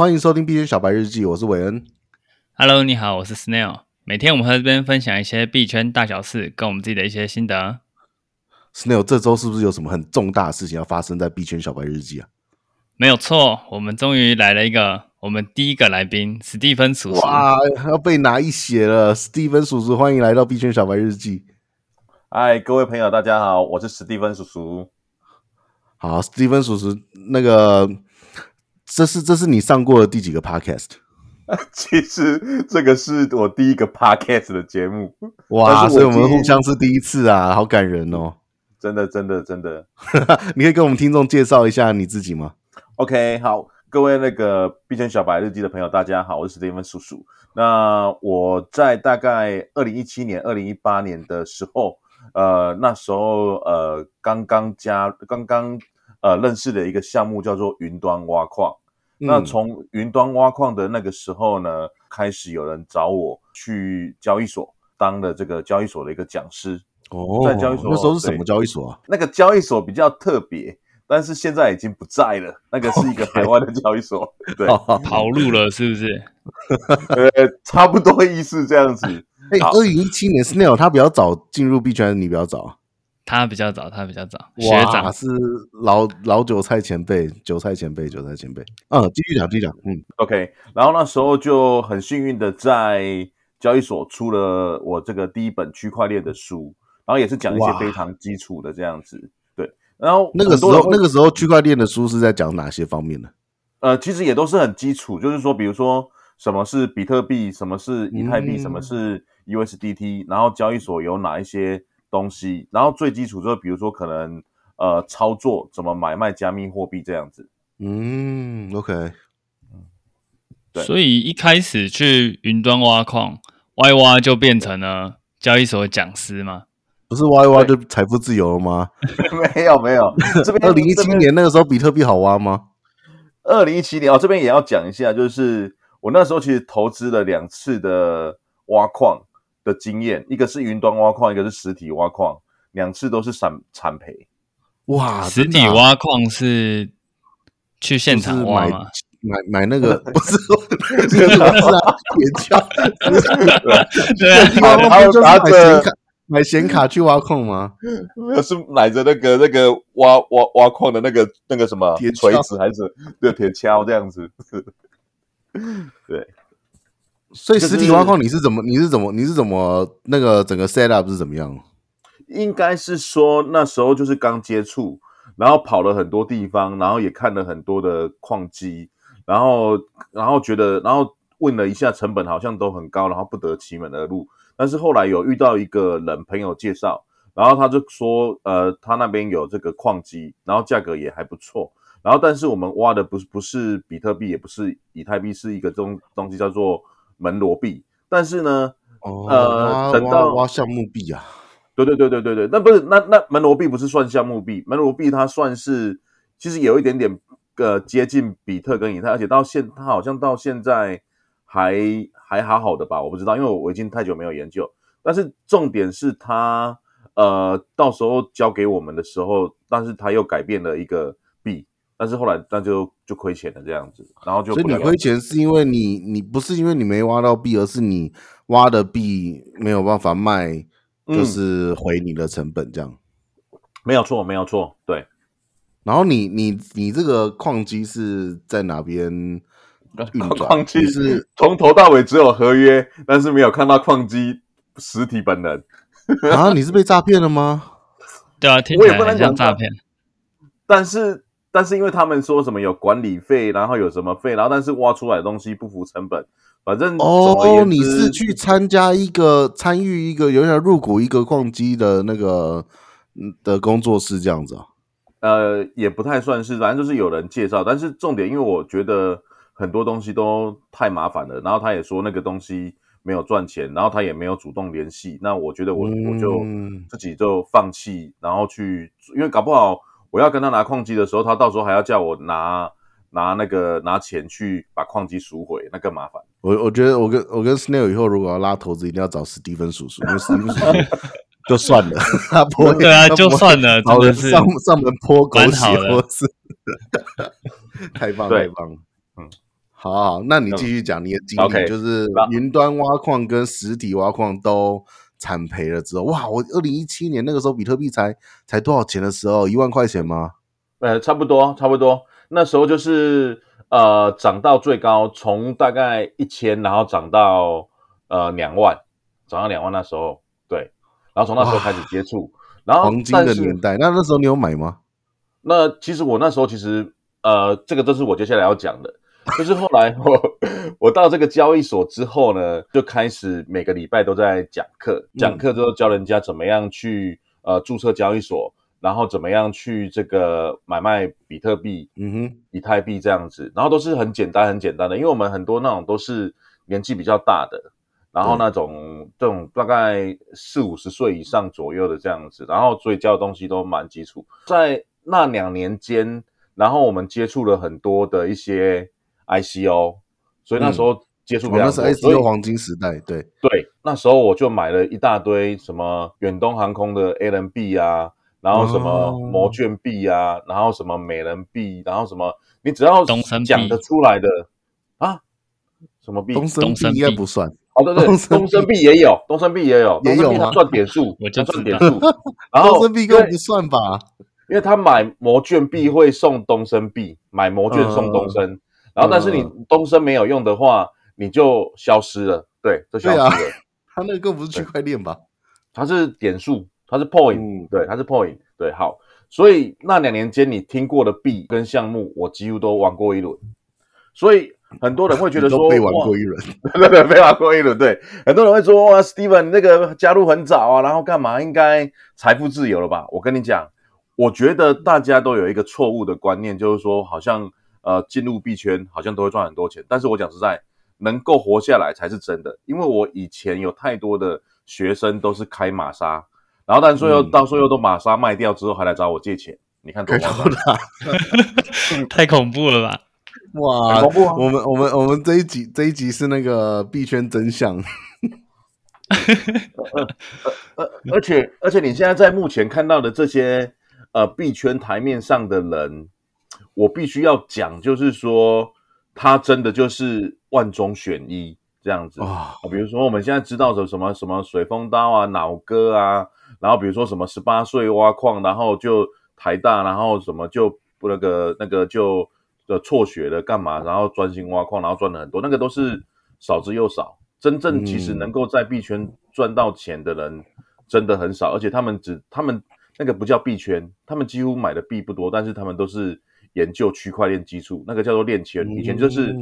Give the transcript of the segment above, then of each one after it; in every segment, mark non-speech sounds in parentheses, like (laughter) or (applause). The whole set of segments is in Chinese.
欢迎收听币圈小白日记，我是韦恩。Hello，你好，我是 Snail。每天我们会在这边分享一些币圈大小事，跟我们自己的一些心得。Snail，这周是不是有什么很重大的事情要发生在币圈小白日记啊？没有错，我们终于来了一个我们第一个来宾，史蒂芬叔叔。哇，要被拿一血了！史蒂芬叔叔，欢迎来到币圈小白日记。嗨，各位朋友，大家好，我是史蒂芬叔叔。好，史蒂芬叔叔，那个，这是这是你上过的第几个 podcast？(laughs) 其实这个是我第一个 podcast 的节目。哇，所以我们互相是第一次啊，好感人哦！真的，真的，真的。(laughs) 你可以跟我们听众介绍一下你自己吗？OK，好，各位那个币圈小白日记的朋友，大家好，我是史蒂芬叔叔。那我在大概二零一七年、二零一八年的时候，呃，那时候呃，刚刚加，刚刚。呃，认识的一个项目叫做云端挖矿。嗯、那从云端挖矿的那个时候呢，开始有人找我去交易所当了这个交易所的一个讲师。哦，在交易所那时候是什么交易所啊？那个交易所比较特别，但是现在已经不在了。那个是一个海外的交易所，Okay. 对，跑路了是不是？(laughs) 呃，差不多意思这样子。哎、欸，二零一七年 Snail 他比较早进入币圈，还是你比较早？他比较早，他比较早。哇学长是老老韭菜前辈，韭菜前辈，韭菜前辈。嗯，继续讲，继续讲。嗯，OK。然后那时候就很幸运的在交易所出了我这个第一本区块链的书，然后也是讲一些非常基础的这样子。对。然后那个时候，那个时候区块链的书是在讲哪些方面呢？呃，其实也都是很基础，就是说，比如说什么是比特币，什么是以太币，嗯、什么是 USDT，然后交易所有哪一些。东西，然后最基础就是，比如说可能呃操作怎么买卖加密货币这样子。嗯，OK，嗯，对。所以一开始去云端挖矿，挖一挖就变成了交易所讲师吗？不是挖一挖就财富自由了吗？没 (laughs) 有没有，(laughs) 这边二零一七年那个时候比特币好挖吗？二零一七年哦，这边也要讲一下，就是我那时候其实投资了两次的挖矿。的经验，一个是云端挖矿，一个是实体挖矿，两次都是惨惨赔。哇，实体挖矿是去现场挖吗？买买那个 (laughs) 不是说 (laughs) 是啊，铁锹。(laughs) 对啊，然后拿着买显卡去挖矿吗？没有，是买着那个那个挖挖挖矿的那个那个什么铁锤子还是对铁锹这样子？对。所以实体挖矿你是怎么？你是怎么？你是怎么那个整个 set up 是怎么样？应该是说那时候就是刚接触，然后跑了很多地方，然后也看了很多的矿机，然后然后觉得，然后问了一下成本好像都很高，然后不得其门而入。但是后来有遇到一个人朋友介绍，然后他就说，呃，他那边有这个矿机，然后价格也还不错。然后但是我们挖的不是不是比特币，也不是以太币，是一个东东西叫做。门罗币，但是呢，哦、呃，等到挖项目币啊，对对对对对对，那不是那那门罗币不是算项目币，门罗币它算是其实有一点点呃接近比特跟以太，而且到现它好像到现在还还好好的吧，我不知道，因为我我已经太久没有研究，但是重点是它呃到时候交给我们的时候，但是它又改变了一个币。但是后来那就就亏钱了这样子，然后就所以你亏钱是因为你你不是因为你没挖到币，而是你挖的币没有办法卖，就是回你的成本这样。嗯、没有错，没有错，对。然后你你你这个矿机是在哪边运转？(laughs) 矿机是从头到尾只有合约，但是没有看到矿机实体本人。啊，你是被诈骗了吗？(laughs) 对啊，我也不能讲诈骗，但是。但是因为他们说什么有管理费，然后有什么费，然后但是挖出来的东西不符成本，反正哦，你是去参加一个参与一个有点入股一个矿机的那个的工作室这样子啊？呃，也不太算是，反正就是有人介绍。但是重点，因为我觉得很多东西都太麻烦了，然后他也说那个东西没有赚钱，然后他也没有主动联系，那我觉得我、嗯、我就自己就放弃，然后去，因为搞不好。我要跟他拿矿机的时候，他到时候还要叫我拿拿那个拿钱去把矿机赎回，那更麻烦。我我觉得我跟我跟 Snail 以后如果要拉投资，一定要找史蒂芬叔叔，因为史蒂芬叔叔 (laughs) 就算了，(laughs) 他不会对啊，就算了，真的是上上门泼狗血，是太 (laughs) 棒太棒。嗯，好，好，那你继续讲你的经历，okay, 就是云端挖矿跟实体挖矿都惨赔了之后，哇！我二零一七年那个时候比特币才才多少钱的时候，一万块钱吗？呃，差不多，差不多。那时候就是呃涨到最高，从大概一千，然后涨到呃两万，涨到两万那时候，对。然后从那时候开始接触，然后黄金的年代。那那时候你有买吗？那其实我那时候其实呃，这个都是我接下来要讲的。就是后来我我到这个交易所之后呢，就开始每个礼拜都在讲课，讲课之后教人家怎么样去呃注册交易所，然后怎么样去这个买卖比特币、嗯哼，以太币这样子，然后都是很简单很简单的，因为我们很多那种都是年纪比较大的，然后那种这种大概四五十岁以上左右的这样子，然后所以教的东西都蛮基础。在那两年间，然后我们接触了很多的一些。ICO，所以那时候接触比较多，嗯哦、那是 ICO 黄金时代，对。对，那时候我就买了一大堆什么远东航空的 ALN 币啊，然后什么魔卷币啊、哦，然后什么美人币，然后什么你只要讲得出来的啊，什么币？东升币应该不算，哦对对，东升币也有，东升币也有，也有吗？赚点数，(laughs) 我就赚点数，然后东升币根本不算吧，因为他买魔卷币会送东升币，买魔卷送东森。嗯然后，但是你东升没有用的话，嗯、你就消失了。对，就消失了。啊、它那个不是区块链吧？它是点数，它是 point、嗯。对，它是 point。对，好。所以那两年间你听过的币跟项目，我几乎都玩过一轮。所以很多人会觉得 (laughs) 说，都被玩过一轮，(laughs) 对对，被玩过一轮。对，很多人会说，哇，Steven 那个加入很早啊，然后干嘛？应该财富自由了吧？我跟你讲，我觉得大家都有一个错误的观念，就是说好像。呃，进入币圈好像都会赚很多钱，但是我讲实在，能够活下来才是真的。因为我以前有太多的学生都是开玛莎，然后但最后、嗯、到最后都玛莎卖掉之后，还来找我借钱。你看多夸张，太恐怖了吧？哇，恐怖、啊！我们我们我们这一集这一集是那个币圈真相。(laughs) 呃呃，而且而且你现在在目前看到的这些呃币圈台面上的人。我必须要讲，就是说，他真的就是万中选一这样子啊。比如说，我们现在知道的什么什么水风刀啊、脑哥啊，然后比如说什么十八岁挖矿，然后就台大，然后什么就那个那个就呃辍学了干嘛，然后专心挖矿，然后赚了很多，那个都是少之又少。真正其实能够在币圈赚到钱的人真的很少，而且他们只他们那个不叫币圈，他们几乎买的币不多，但是他们都是。研究区块链技术，那个叫做链圈，以前就是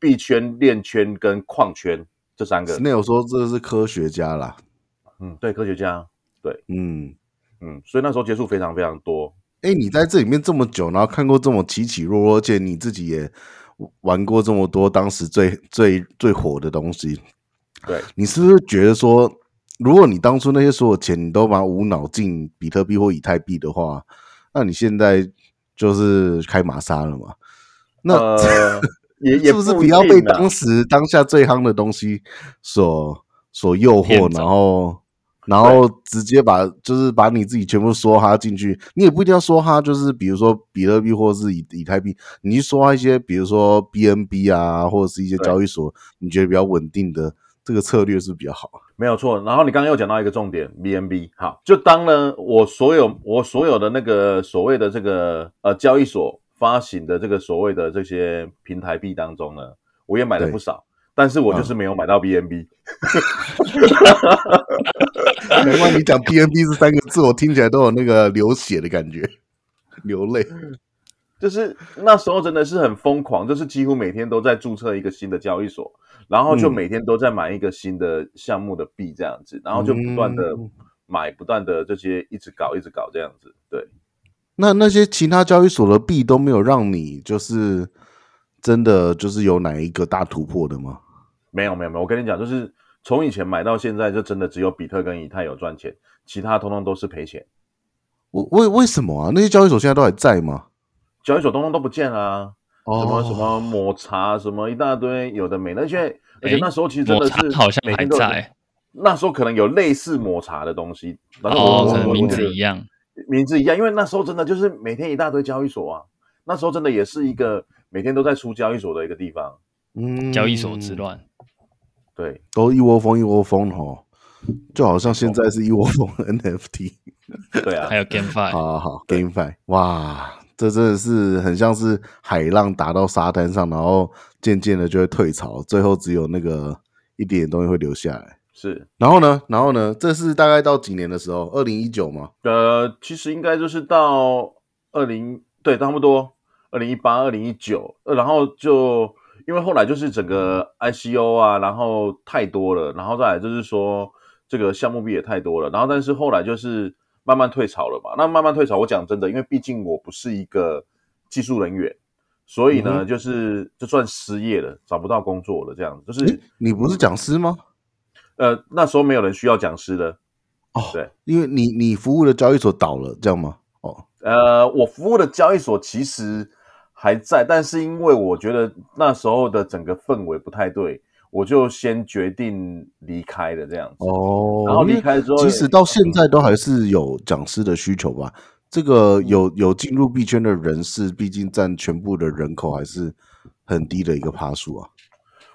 币圈、链圈跟矿圈这三个。那有说这是科学家啦，嗯，对，科学家，对，嗯嗯，所以那时候接触非常非常多。哎、欸，你在这里面这么久，然后看过这么起起落落，而且你自己也玩过这么多当时最最最火的东西，对，你是不是觉得说，如果你当初那些所有钱你都把它无脑进比特币或以太币的话，那你现在？就是开玛莎了嘛？那、呃、(laughs) 也也不是不要被当时当下最夯的东西所所诱惑，然后然后直接把就是把你自己全部梭哈进去。你也不一定要梭哈，就是比如说比特币或者是以以太币，你去梭哈一些，比如说 BNB 啊，或者是一些交易所，你觉得比较稳定的这个策略是比较好？没有错，然后你刚刚又讲到一个重点，BNB，好，就当呢我所有我所有的那个所谓的这个呃交易所发行的这个所谓的这些平台币当中呢，我也买了不少，但是我就是没有买到 BNB。难怪你讲 BNB 这三个字，我听起来都有那个流血的感觉，流泪。就是那时候真的是很疯狂，就是几乎每天都在注册一个新的交易所。然后就每天都在买一个新的项目的币这样子，嗯、然后就不断的买，不断的这些一直搞，一直搞这样子。对，那那些其他交易所的币都没有让你就是真的就是有哪一个大突破的吗？没有，没有，没有。我跟你讲，就是从以前买到现在，就真的只有比特跟以太有赚钱，其他通通都是赔钱。为为为什么啊？那些交易所现在都还在吗？交易所通通都不见了啊。什么什么抹茶什么一大堆有的没的，而且而且那时候其实真的是好像还在，那时候可能有类似抹茶的东西，哦，可能名字一样，名字一样，因为那时候真的就是每天一大堆交易所啊，那时候真的也是一个每天都在出交易所的一个地方，嗯，交易所之乱，对，都一窝蜂一窝蜂吼，就好像现在是一窝蜂 NFT，对啊，还有 GameFi，好好好，GameFi，哇，这真的是很像是海浪打到沙滩上，然后渐渐的就会退潮，最后只有那个一点点东西会留下来。是，然后呢，然后呢，这是大概到几年的时候？二零一九吗？呃，其实应该就是到二零，对，差不多二零一八、二零一九，呃，然后就因为后来就是整个 ICO 啊，然后太多了，然后再来就是说这个项目币也太多了，然后但是后来就是慢慢退潮了嘛。那慢慢退潮，我讲真的，因为毕竟我不是一个技术人员，所以呢，嗯、就是就算失业了，找不到工作了，这样子。就是你不是讲师吗？呃，那时候没有人需要讲师的哦，对，因为你你服务的交易所倒了，这样吗？哦，呃，我服务的交易所其实还在，但是因为我觉得那时候的整个氛围不太对，我就先决定离开了这样子。哦，然后离开之后，即使到现在都还是有讲师的需求吧？这个有有进入币圈的人士，毕竟占全部的人口还是很低的一个趴数啊。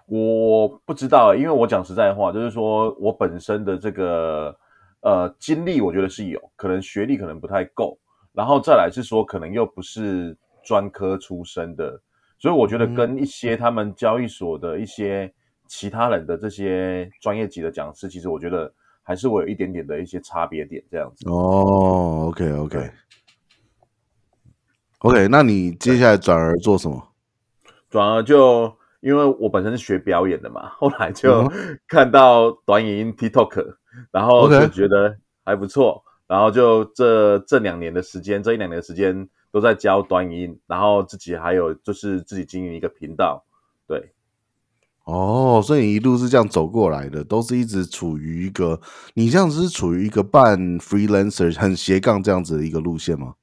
我不知道，因为我讲实在话，就是说我本身的这个呃经历，我觉得是有可能学历可能不太够，然后再来是说可能又不是专科出身的，所以我觉得跟一些他们交易所的一些其他人的这些专业级的讲师，其实我觉得还是我有一点点的一些差别点这样子。哦，OK OK OK，那你接下来转而做什么？转而就。因为我本身是学表演的嘛，后来就看到短影音 TikTok，然后就觉得还不错.然后就这这两年的时间，这一两年的时间都在教短影音，然后自己还有就是自己经营一个频道，对。哦，所以你一路是这样走过来的，都是一直处于一个，你这样子是处于一个半 freelancer 很斜杠这样子的一个路线吗？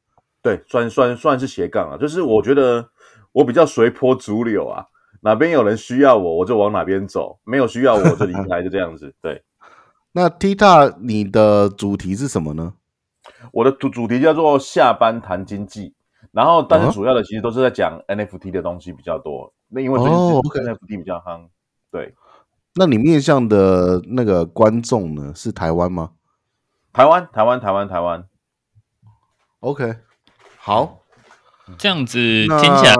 对，算算算是斜杠啊，就是我觉得我比较随波逐流啊。哪边有人需要我，我就往哪边走；没有需要我，我就离开，就这样子。对。(laughs) 那 TikTok 你的主题是什么呢？我的主主题叫做下班谈经济，然后但是主要的其实都是在讲 NFT 的东西比较多。那因为最近 NFT 比较夯。对。那你面向的那个观众呢？是台湾吗？台湾，台湾，台湾，台湾。OK，好。这样子听起来，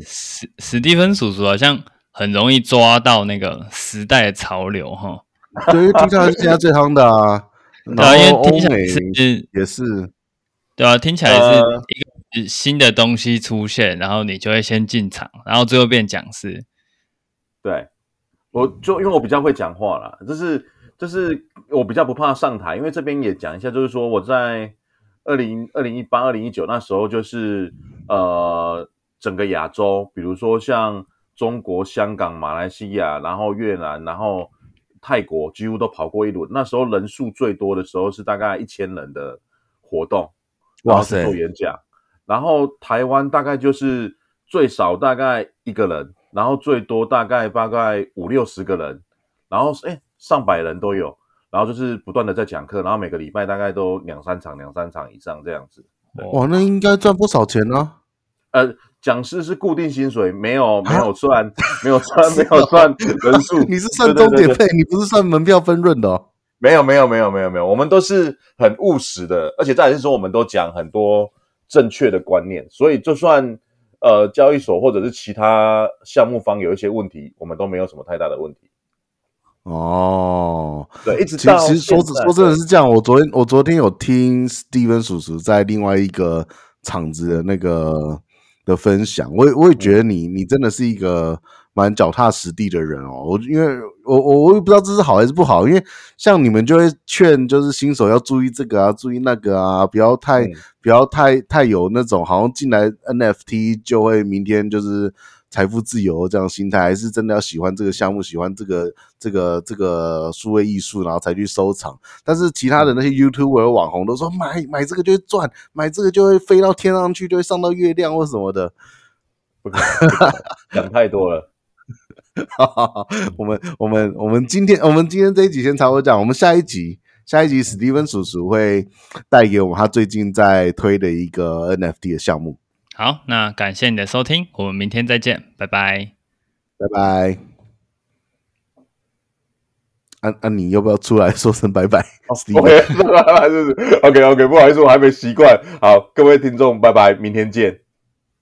史史蒂芬叔叔好像很容易抓到那个时代的潮流哈。对，听起来是现在最夯的啊。(laughs) 对啊，因为听起来是也是，对啊，听起来是一个新的东西出现，然后你就会先进场，然后最后变讲师。对，我就因为我比较会讲话啦，就是就是我比较不怕上台，因为这边也讲一下，就是说我在。二零二零一八、二零一九那时候，就是呃，整个亚洲，比如说像中国、香港、马来西亚，然后越南，然后泰国，几乎都跑过一轮。那时候人数最多的时候是大概一千人的活动，哇塞做演讲。然后台湾大概就是最少大概一个人，然后最多大概大概五六十个人，然后诶上百人都有。然后就是不断的在讲课，然后每个礼拜大概都两三场、两三场以上这样子。哇，那应该赚不少钱呢、啊。呃，讲师是固定薪水，没有没有算，没有算，没有算人数。(laughs) 你是算钟点费，你不是算门票分润的哦。没有没有没有没有没有，我们都是很务实的，而且再来是说，我们都讲很多正确的观念，所以就算呃交易所或者是其他项目方有一些问题，我们都没有什么太大的问题。哦，对，一直到其实说说真的是这样。我昨天我昨天有听 Steven 叔叔在另外一个场子的那个的分享，我也我也觉得你你真的是一个蛮脚踏实地的人哦。我因为我我我也不知道这是好还是不好，因为像你们就会劝就是新手要注意这个啊，注意那个啊，不要太、嗯、不要太太有那种好像进来 NFT 就会明天就是。财富自由这样心态，还是真的要喜欢这个项目，喜欢这个这个这个数位艺术，然后才去收藏。但是其他的那些 YouTuber 网红都说买买这个就会赚，买这个就会飞到天上去，就会上到月亮或什么的。不可能，讲 (laughs) 太多了。(laughs) 我们我们我们今天我们今天这一集先差不多讲，我们下一集下一集史蒂芬叔叔会带给我们他最近在推的一个 NFT 的项目。好，那感谢你的收听，我们明天再见，拜拜。拜拜。啊啊，你要不要出来说声拜拜？OK，(laughs) 拜拜，是不是？OK OK，不好意思，我还没习惯。好，各位听众，拜拜，明天见。